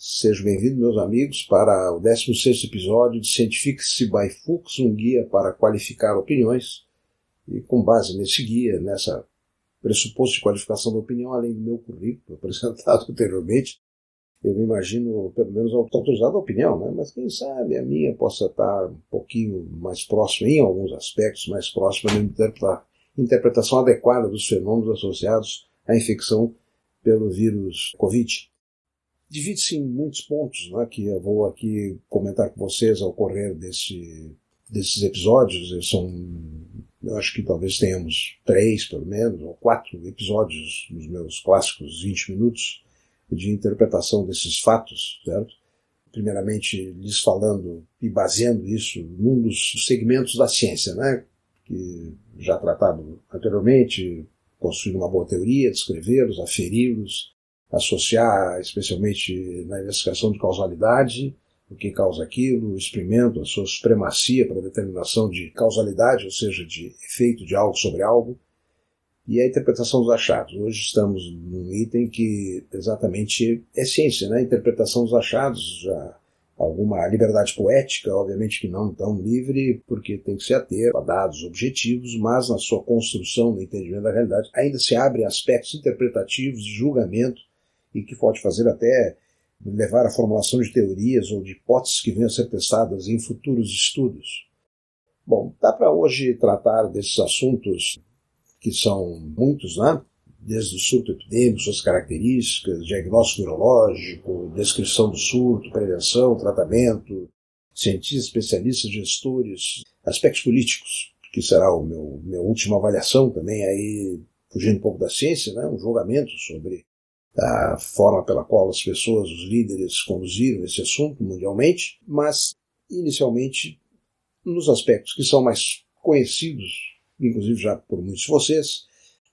Sejam bem-vindos, meus amigos, para o 16 episódio de Scientifics by Fuchs, um guia para qualificar opiniões. E com base nesse guia, nessa pressuposto de qualificação da opinião, além do meu currículo apresentado anteriormente, eu me imagino, pelo menos, autorizado a opinião, né? mas quem sabe a minha possa estar um pouquinho mais próxima, em alguns aspectos, mais próxima da interpretação adequada dos fenômenos associados à infecção pelo vírus Covid divide-se em muitos pontos, né, que eu vou aqui comentar com vocês ao correr desse, desses episódios. São, eu acho que talvez tenhamos três, pelo menos, ou quatro episódios nos meus clássicos 20 minutos de interpretação desses fatos, certo? Primeiramente, lhes falando e baseando isso num dos segmentos da ciência, né, que já tratado anteriormente, construir uma boa teoria, descrevê-los, aferi-los, associar, especialmente na investigação de causalidade, o que causa aquilo, experimento, a sua supremacia para determinação de causalidade, ou seja, de efeito de algo sobre algo, e a interpretação dos achados. Hoje estamos num item que exatamente é ciência, né? Interpretação dos achados, já alguma liberdade poética, obviamente que não tão livre, porque tem que se ater a dados objetivos, mas na sua construção, no entendimento da realidade, ainda se abrem aspectos interpretativos de julgamento e que pode fazer até levar à formulação de teorias ou de hipóteses que venham a ser testadas em futuros estudos. Bom, dá para hoje tratar desses assuntos que são muitos, né? desde o surto epidêmico, suas características, diagnóstico neurológico, descrição do surto, prevenção, tratamento, cientistas, especialistas, gestores, aspectos políticos, que será o meu minha última avaliação também aí fugindo um pouco da ciência, né? um julgamento sobre a forma pela qual as pessoas, os líderes, conduziram esse assunto mundialmente, mas inicialmente nos aspectos que são mais conhecidos, inclusive já por muitos de vocês,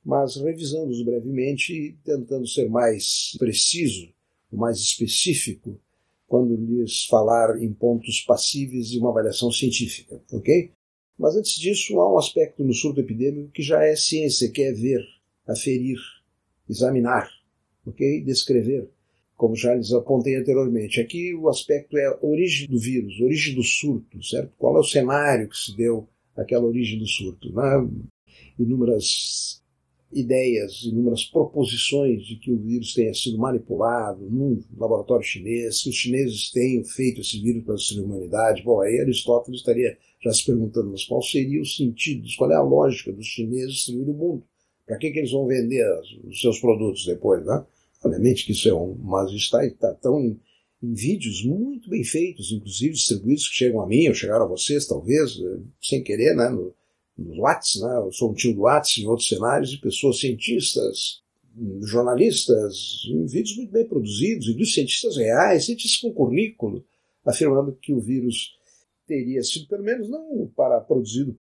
mas revisando-os brevemente e tentando ser mais preciso, mais específico, quando lhes falar em pontos passíveis de uma avaliação científica, ok? Mas antes disso, há um aspecto no surto epidêmico que já é ciência, que é ver, aferir, examinar, ok? Descrever, como já lhes apontei anteriormente. Aqui o aspecto é a origem do vírus, origem do surto, certo? Qual é o cenário que se deu aquela origem do surto? Inúmeras ideias, inúmeras proposições de que o vírus tenha sido manipulado num laboratório chinês, que os chineses tenham feito esse vírus para a humanidade. Bom, aí Aristóteles estaria já se perguntando, mas qual seria o sentido, qual é a lógica dos chineses destruir o mundo? Para que, que eles vão vender os seus produtos depois, né? Obviamente que isso é um, mas está, está tão em, em, vídeos muito bem feitos, inclusive distribuídos que chegam a mim, ou chegaram a vocês, talvez, eh, sem querer, né, no, nos Whats, né, eu sou um tio do Whats em outros cenários, de pessoas cientistas, jornalistas, em vídeos muito bem produzidos, e dos cientistas reais, cientistas com currículo, afirmando que o vírus teria sido, pelo menos não para produzido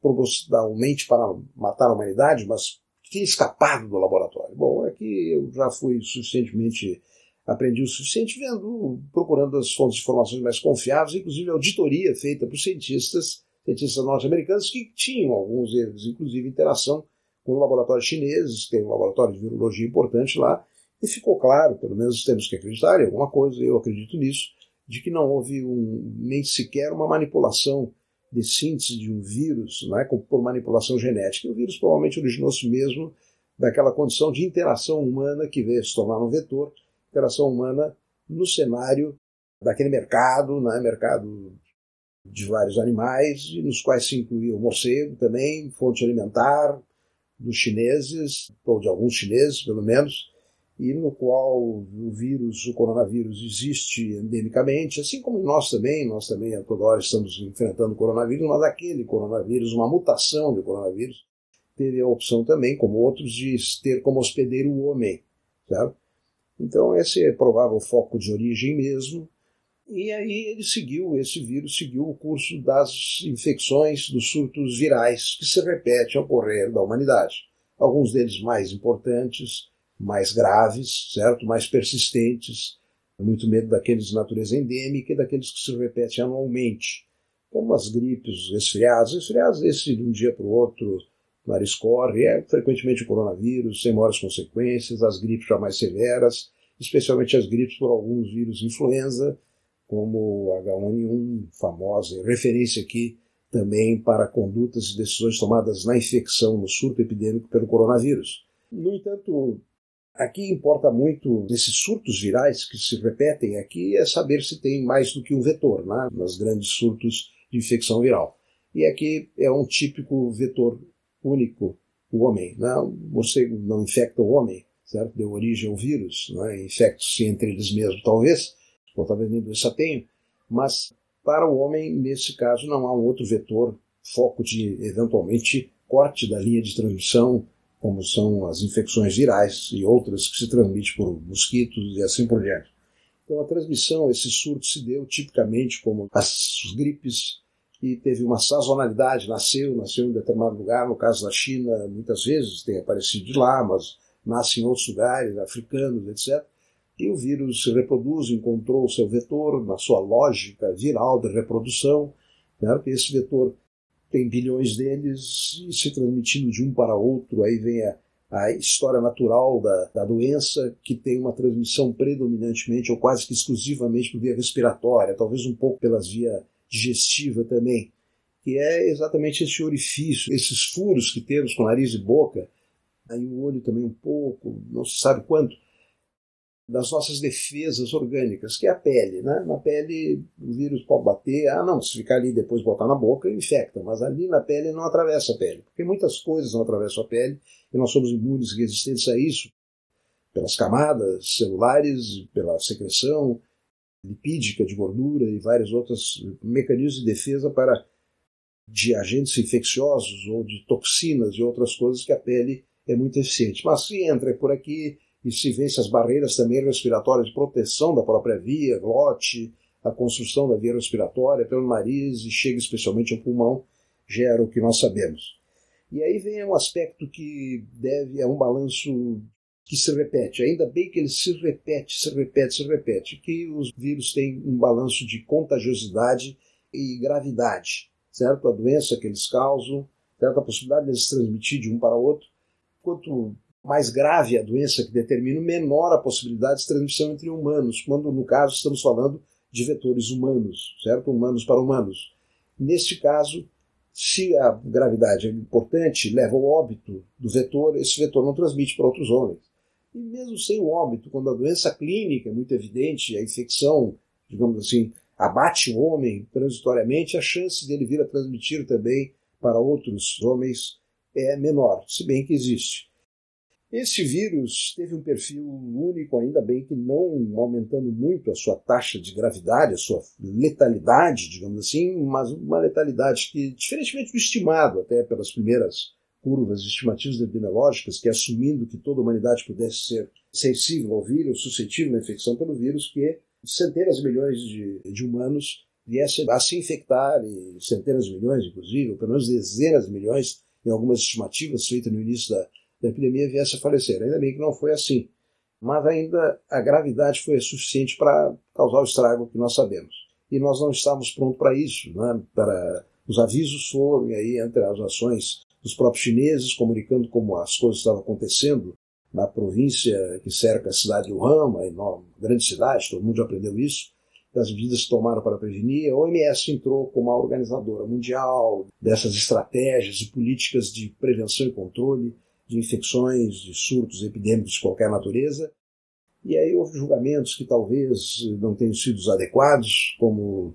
propositalmente para matar a humanidade, mas tinha escapado do laboratório. Bom, que eu já fui suficientemente, aprendi o suficiente vendo, procurando as fontes de informações mais confiáveis, inclusive auditoria feita por cientistas, cientistas norte-americanos que tinham, alguns deles, inclusive, interação com laboratórios chineses, tem um laboratório de virologia importante lá, e ficou claro, pelo menos temos que acreditar em alguma coisa, eu acredito nisso, de que não houve um, nem sequer uma manipulação de síntese de um vírus né, por manipulação genética. O vírus provavelmente originou-se mesmo daquela condição de interação humana que veio se tornar um vetor, interação humana no cenário daquele mercado, né, mercado de vários animais, nos quais se incluía o morcego também, fonte alimentar dos chineses, ou de alguns chineses pelo menos, e no qual o vírus, o coronavírus, existe endemicamente, assim como nós também, nós também a toda hora estamos enfrentando o coronavírus, mas aquele coronavírus, uma mutação do coronavírus, teve a opção também, como outros, de ter como hospedeiro o homem, sabe? Então esse é provável foco de origem mesmo, e aí ele seguiu, esse vírus seguiu o curso das infecções, dos surtos virais, que se repete ao correr da humanidade. Alguns deles mais importantes, mais graves, certo? Mais persistentes, muito medo daqueles de natureza endêmica e daqueles que se repetem anualmente, como as gripes, os resfriados. Resfriados, esse de um dia para o outro, o nariz corre, é frequentemente o coronavírus, sem maiores consequências, as gripes já mais severas, especialmente as gripes por alguns vírus influenza, como H1N1, famosa, referência aqui também para condutas e decisões tomadas na infecção, no surto epidêmico pelo coronavírus. No entanto, aqui importa muito, nesses surtos virais que se repetem aqui, é saber se tem mais do que um vetor, né, nas grandes surtos de infecção viral. E aqui é um típico vetor único, o homem. Né? O morcego não infecta o homem, certo? Deu origem ao vírus, né? infectam-se entre eles mesmos, talvez, ou talvez nem doença tenham, mas para o homem, nesse caso, não há um outro vetor, foco de, eventualmente, corte da linha de transmissão, como são as infecções virais e outras que se transmitem por mosquitos e assim por diante. Então a transmissão, esse surto se deu tipicamente como as gripes e teve uma sazonalidade, nasceu, nasceu em determinado lugar, no caso da China, muitas vezes tem aparecido de lá, mas nasce em outros lugares, africanos, etc. E o vírus se reproduz, encontrou o seu vetor na sua lógica viral de reprodução, né, porque esse vetor tem bilhões deles e se transmitindo de um para outro, aí vem a, a história natural da, da, doença, que tem uma transmissão predominantemente ou quase que exclusivamente por via respiratória, talvez um pouco pelas via digestiva também, que é exatamente esse orifício, esses furos que temos com nariz e boca, aí o olho também um pouco, não se sabe quanto, das nossas defesas orgânicas, que é a pele. Né? Na pele o vírus pode bater, ah não, se ficar ali depois botar na boca, infecta, mas ali na pele não atravessa a pele, porque muitas coisas não atravessam a pele e nós somos imunes e resistentes a isso, pelas camadas celulares, pela secreção lipídica de gordura e vários outros mecanismos de defesa para de agentes infecciosos ou de toxinas e outras coisas que a pele é muito eficiente. Mas se entra por aqui, e se vence as barreiras também respiratórias de proteção da própria via, glote, a construção da via respiratória pelo nariz e chega especialmente ao pulmão, gera o que nós sabemos. E aí vem um aspecto que deve, é um balanço que se repete, ainda bem que ele se repete, se repete, se repete, que os vírus têm um balanço de contagiosidade e gravidade, certo? A doença que eles causam, certo? A possibilidade de eles transmitir de um para outro. Quanto mais grave a doença que determina, menor a possibilidade de transmissão entre humanos, quando no caso estamos falando de vetores humanos, certo? Humanos para humanos. Neste caso, se a gravidade é importante, leva ao óbito do vetor, esse vetor não transmite para outros homens. E mesmo sem o óbito, quando a doença clínica é muito evidente, a infecção, digamos assim, abate o homem transitoriamente, a chance dele vir a transmitir também para outros homens é menor, se bem que existe. Esse vírus teve um perfil único, ainda bem que não aumentando muito a sua taxa de gravidade, a sua letalidade, digamos assim, mas uma letalidade que, diferentemente do estimado até pelas primeiras curvas estimativas epidemiológicas, que assumindo que toda a humanidade pudesse ser sensível ao vírus, suscetível à infecção pelo vírus, que centenas de milhões de, de humanos viessem a se infectar, e centenas de milhões, inclusive, ou pelo menos dezenas de milhões, em algumas estimativas feitas no início da da epidemia viesse a falecer. Ainda bem que não foi assim. Mas ainda a gravidade foi suficiente para causar o estrago que nós sabemos. E nós não estávamos prontos para isso. Né? Para, os avisos foram, e aí entre as ações dos próprios chineses, comunicando como as coisas estavam acontecendo na província que cerca a cidade de Wuhan, uma enorme, grande cidade, todo mundo já aprendeu isso, das medidas que tomaram para prevenir. A OMS entrou como a organizadora mundial dessas estratégias e políticas de prevenção e controle de infecções, de surtos epidêmicos de qualquer natureza. E aí houve julgamentos que talvez não tenham sido adequados, como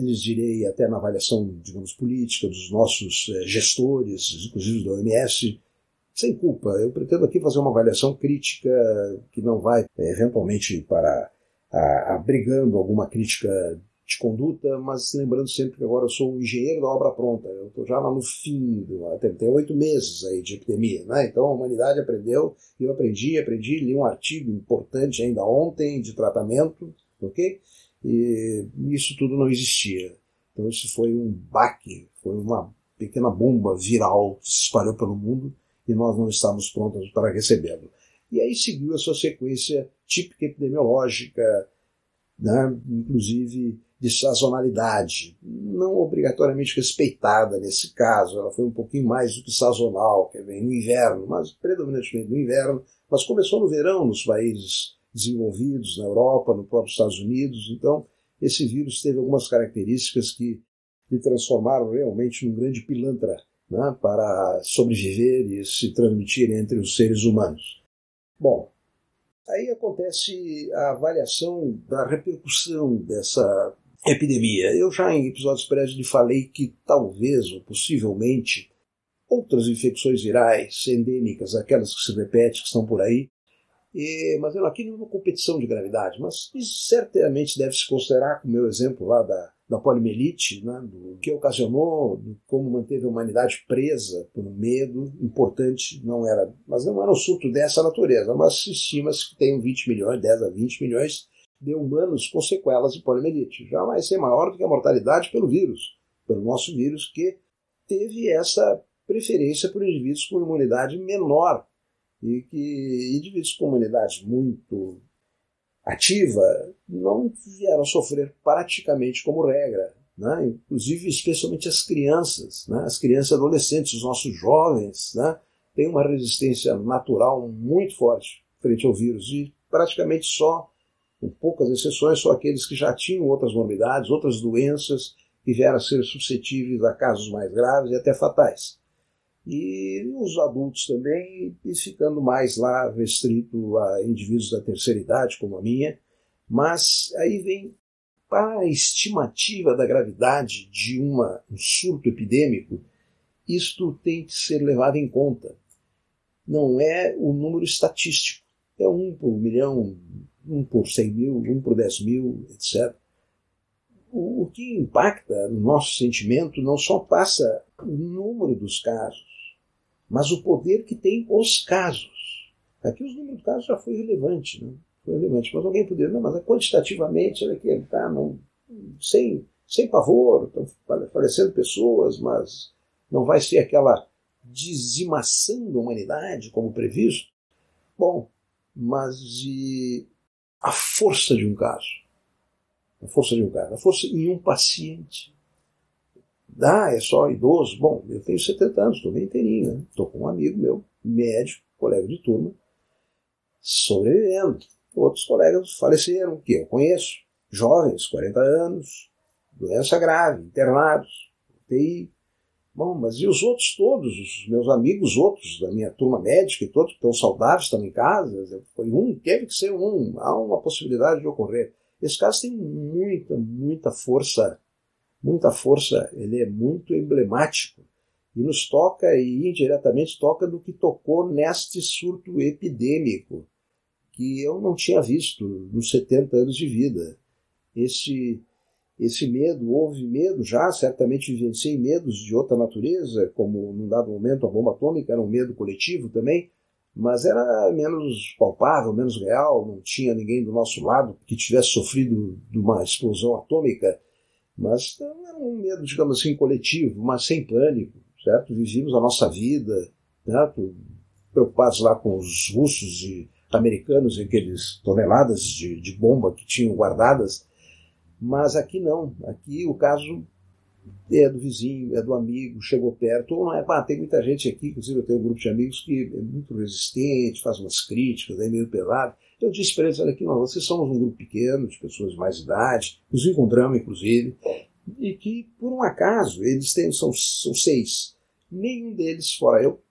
eles direi até na avaliação, digamos, política dos nossos eh, gestores, inclusive da OMS, sem culpa. Eu pretendo aqui fazer uma avaliação crítica que não vai, eh, eventualmente, para abrigando alguma crítica de conduta, mas lembrando sempre que agora eu sou um engenheiro da obra pronta, eu estou já lá no fim, tem oito meses aí de epidemia, né? então a humanidade aprendeu, eu aprendi, aprendi, li um artigo importante ainda ontem de tratamento, ok? E isso tudo não existia. Então isso foi um baque, foi uma pequena bomba viral que se espalhou pelo mundo e nós não estávamos prontos para recebê-lo. E aí seguiu a sua sequência típica epidemiológica, né? inclusive de sazonalidade, não obrigatoriamente respeitada nesse caso, ela foi um pouquinho mais do que sazonal, que vem no inverno, mas predominantemente no inverno, mas começou no verão nos países desenvolvidos na Europa, no próprio Estados Unidos. Então, esse vírus teve algumas características que lhe transformaram realmente num grande pilantra né, para sobreviver e se transmitir entre os seres humanos. Bom, aí acontece a avaliação da repercussão dessa epidemia. Eu já em episódios prévios lhe falei que talvez ou possivelmente outras infecções virais endêmicas, aquelas que se repetem, que estão por aí, e, mas aqui não é uma competição de gravidade, mas certamente deve se considerar, como meu exemplo lá da, da poliomielite, né, do que ocasionou, do como manteve a humanidade presa por medo importante, não era, mas não era um surto dessa natureza, mas estima-se que tenham 20 milhões, 10 a 20 milhões de humanos com sequelas de poliomielite. Já vai ser maior do que a mortalidade pelo vírus, pelo nosso vírus, que teve essa preferência por indivíduos com imunidade menor e que indivíduos com imunidade muito ativa não vieram sofrer praticamente como regra, né? inclusive especialmente as crianças, né? as crianças adolescentes, os nossos jovens, né? têm uma resistência natural muito forte frente ao vírus e praticamente só, com poucas exceções, só aqueles que já tinham outras morbidades, outras doenças que vieram a ser suscetíveis a casos mais graves e até fatais e os adultos também, e ficando mais lá restrito a indivíduos da terceira idade, como a minha. Mas aí vem para a estimativa da gravidade de uma, um surto epidêmico, isto tem que ser levado em conta. Não é o número estatístico, é um por milhão, um por cem mil, um por dez mil, etc. O, o que impacta no nosso sentimento não só passa o número dos casos, mas o poder que tem os casos. Aqui os números de casos já foi relevante, né? Foi relevante. Mas alguém poderia, não, mas é quantitativamente, olha aqui, tá, não, sem, sem pavor, estão falecendo pessoas, mas não vai ser aquela dizimação da humanidade como previsto. Bom, mas e a força de um caso? A força de um caso, a força em um paciente. Ah, é só idoso? Bom, eu tenho 70 anos, estou bem inteirinho, né? Estou com um amigo meu, médico, colega de turma, sobrevivendo. Outros colegas faleceram, que eu conheço, jovens, 40 anos, doença grave, internados, UTI. Bom, mas e os outros todos, os meus amigos outros da minha turma médica e todos que estão saudáveis, estão em casa? Foi um, teve que ser um, há uma possibilidade de ocorrer. Esse caso tem muita, muita força muita força, ele é muito emblemático e nos toca e indiretamente toca do que tocou neste surto epidêmico que eu não tinha visto nos 70 anos de vida. Esse esse medo, houve medo já, certamente vivenciei medos de outra natureza, como num dado momento a bomba atômica era um medo coletivo também, mas era menos palpável, menos real, não tinha ninguém do nosso lado que tivesse sofrido de uma explosão atômica mas era um medo, digamos assim, coletivo, mas sem pânico, certo? Vivíamos a nossa vida, certo? preocupados lá com os russos e americanos e aqueles toneladas de, de bomba que tinham guardadas, mas aqui não. Aqui o caso é do vizinho, é do amigo, chegou perto, ou não é, ah, tem muita gente aqui, inclusive eu tenho um grupo de amigos que é muito resistente, faz umas críticas, é meio pelado. Eu disse para eles, olha aqui, não, vocês somos um grupo pequeno, de pessoas de mais idade, nos encontramos, inclusive, e que, por um acaso, eles têm, são, são seis, nenhum deles, fora eu,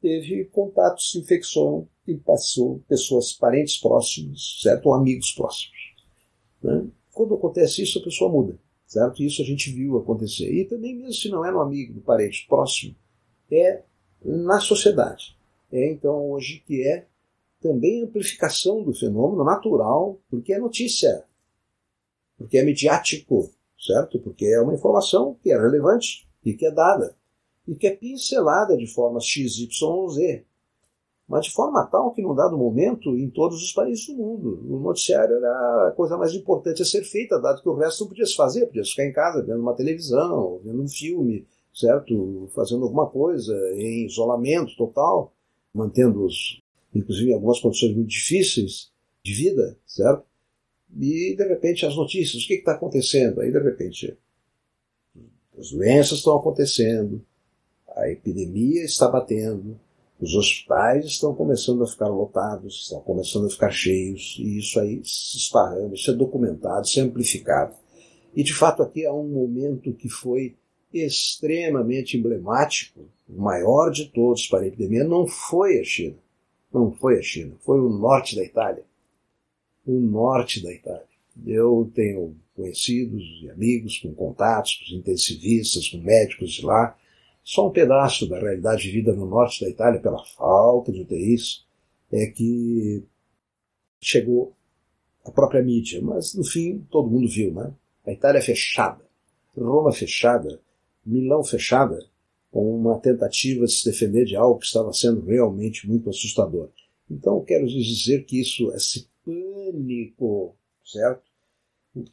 teve contatos, infecção e passou pessoas, parentes próximos, certo? Ou amigos próximos. Né? Quando acontece isso, a pessoa muda, certo? Isso a gente viu acontecer. E também, mesmo se não é no amigo, no parente próximo, é na sociedade. É então hoje que é também amplificação do fenômeno natural, porque é notícia, porque é mediático, certo? Porque é uma informação que é relevante e que é dada, e que é pincelada de forma X, Y Z, mas de forma tal que num dado momento, em todos os países do mundo, o noticiário era a coisa mais importante a ser feita, dado que o resto não podia se fazer, podia ficar em casa vendo uma televisão, vendo um filme, certo? Fazendo alguma coisa em isolamento total, mantendo os inclusive em algumas condições muito difíceis de vida, certo? E de repente as notícias, o que está acontecendo? Aí de repente as doenças estão acontecendo, a epidemia está batendo, Os hospitais estão começando a ficar lotados, estão começando a ficar cheios, e isso aí se esparrama, isso é documentado, isso é amplificado. E de fato aqui há um momento que foi extremamente emblemático, o maior de todos para a epidemia, não foi a China. Não foi a China, foi o norte da Itália. O norte da Itália. Eu tenho conhecidos e amigos com contatos com intensivistas, com médicos de lá. Só um pedaço da realidade vivida no norte da Itália pela falta de UTIs é que chegou a própria mídia, mas no fim todo mundo viu, né? A Itália fechada, Roma fechada, Milão fechada, com uma tentativa de se defender de algo que estava sendo realmente muito assustador. Então quero dizer que isso, esse pânico, certo?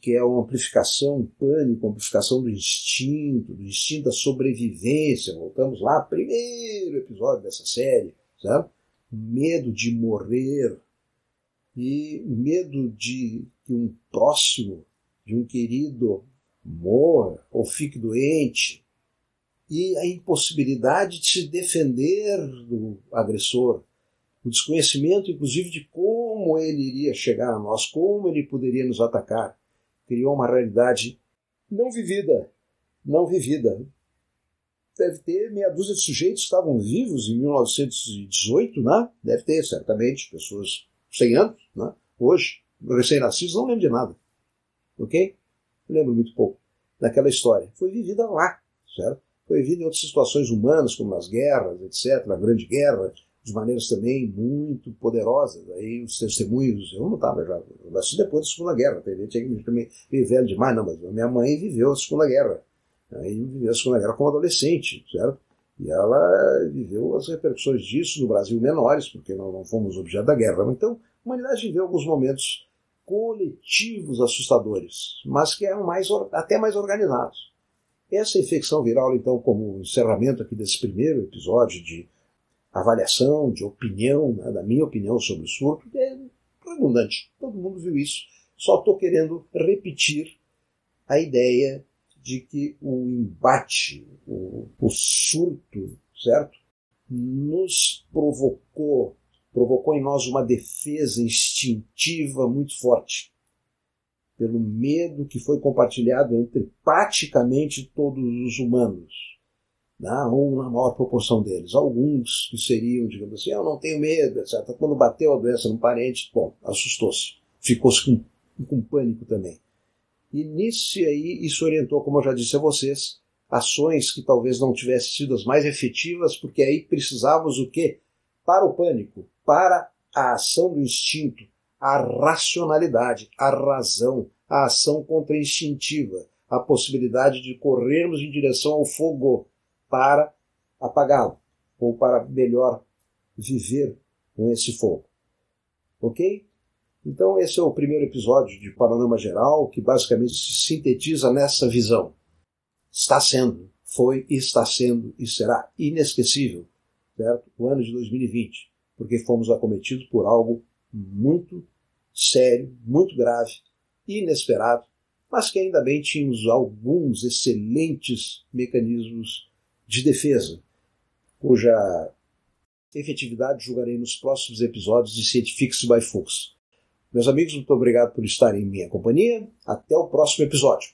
que é uma amplificação, um pânico, uma amplificação do instinto, do instinto da sobrevivência. Voltamos lá, primeiro episódio dessa série, certo? Medo de morrer e medo de que um próximo, de um querido, morra ou fique doente. E a impossibilidade de se defender do agressor. O desconhecimento, inclusive, de como ele iria chegar a nós, como ele poderia nos atacar criou uma realidade não vivida, não vivida. Deve ter meia dúzia de sujeitos que estavam vivos em 1918, né? Deve ter, certamente, pessoas 100 anos, né? Hoje, recém-nascidos, não lembro de nada. Ok? Lembro muito pouco daquela história. Foi vivida lá, certo? Vivida em outras situações humanas, como nas guerras, etc., a Grande Guerra, de maneiras também muito poderosas. Aí os testemunhos, eu não estava já, eu nasci depois da Segunda Guerra, teve gente também meio velho demais, não, mas minha mãe viveu a Segunda Guerra. Aí viveu a Segunda Guerra como adolescente, certo? E ela viveu as repercussões disso no Brasil menores, porque nós não fomos objeto da guerra. Então, a humanidade viveu alguns momentos coletivos assustadores, mas que eram mais, até mais organizados. Essa infecção viral, então, como encerramento aqui desse primeiro episódio de avaliação, de opinião, né, da minha opinião sobre o surto, é redundante. Todo mundo viu isso. Só estou querendo repetir a ideia de que o embate, o, o surto, certo? Nos provocou, provocou em nós uma defesa instintiva muito forte. Pelo medo que foi compartilhado entre praticamente todos os humanos né, ou na maior proporção deles. Alguns que seriam, digamos assim, eu não tenho medo, etc. Quando bateu a doença num parente, bom, assustou-se, ficou-se com, com pânico também. E nisso aí, isso orientou, como eu já disse a vocês, ações que talvez não tivessem sido as mais efetivas, porque aí precisávamos o quê? Para o pânico, para a ação do instinto, a racionalidade, a razão, a ação contra-instintiva, a possibilidade de corrermos em direção ao fogo, para apagá-lo, ou para melhor viver com esse fogo. Ok? Então, esse é o primeiro episódio de Panorama Geral, que basicamente se sintetiza nessa visão. Está sendo, foi, está sendo e será inesquecível, certo? O ano de 2020, porque fomos acometidos por algo muito sério, muito grave, inesperado, mas que ainda bem tínhamos alguns excelentes mecanismos de defesa, cuja efetividade julgarei nos próximos episódios de Scientifics by Fuchs. Meus amigos, muito obrigado por estarem em minha companhia. Até o próximo episódio.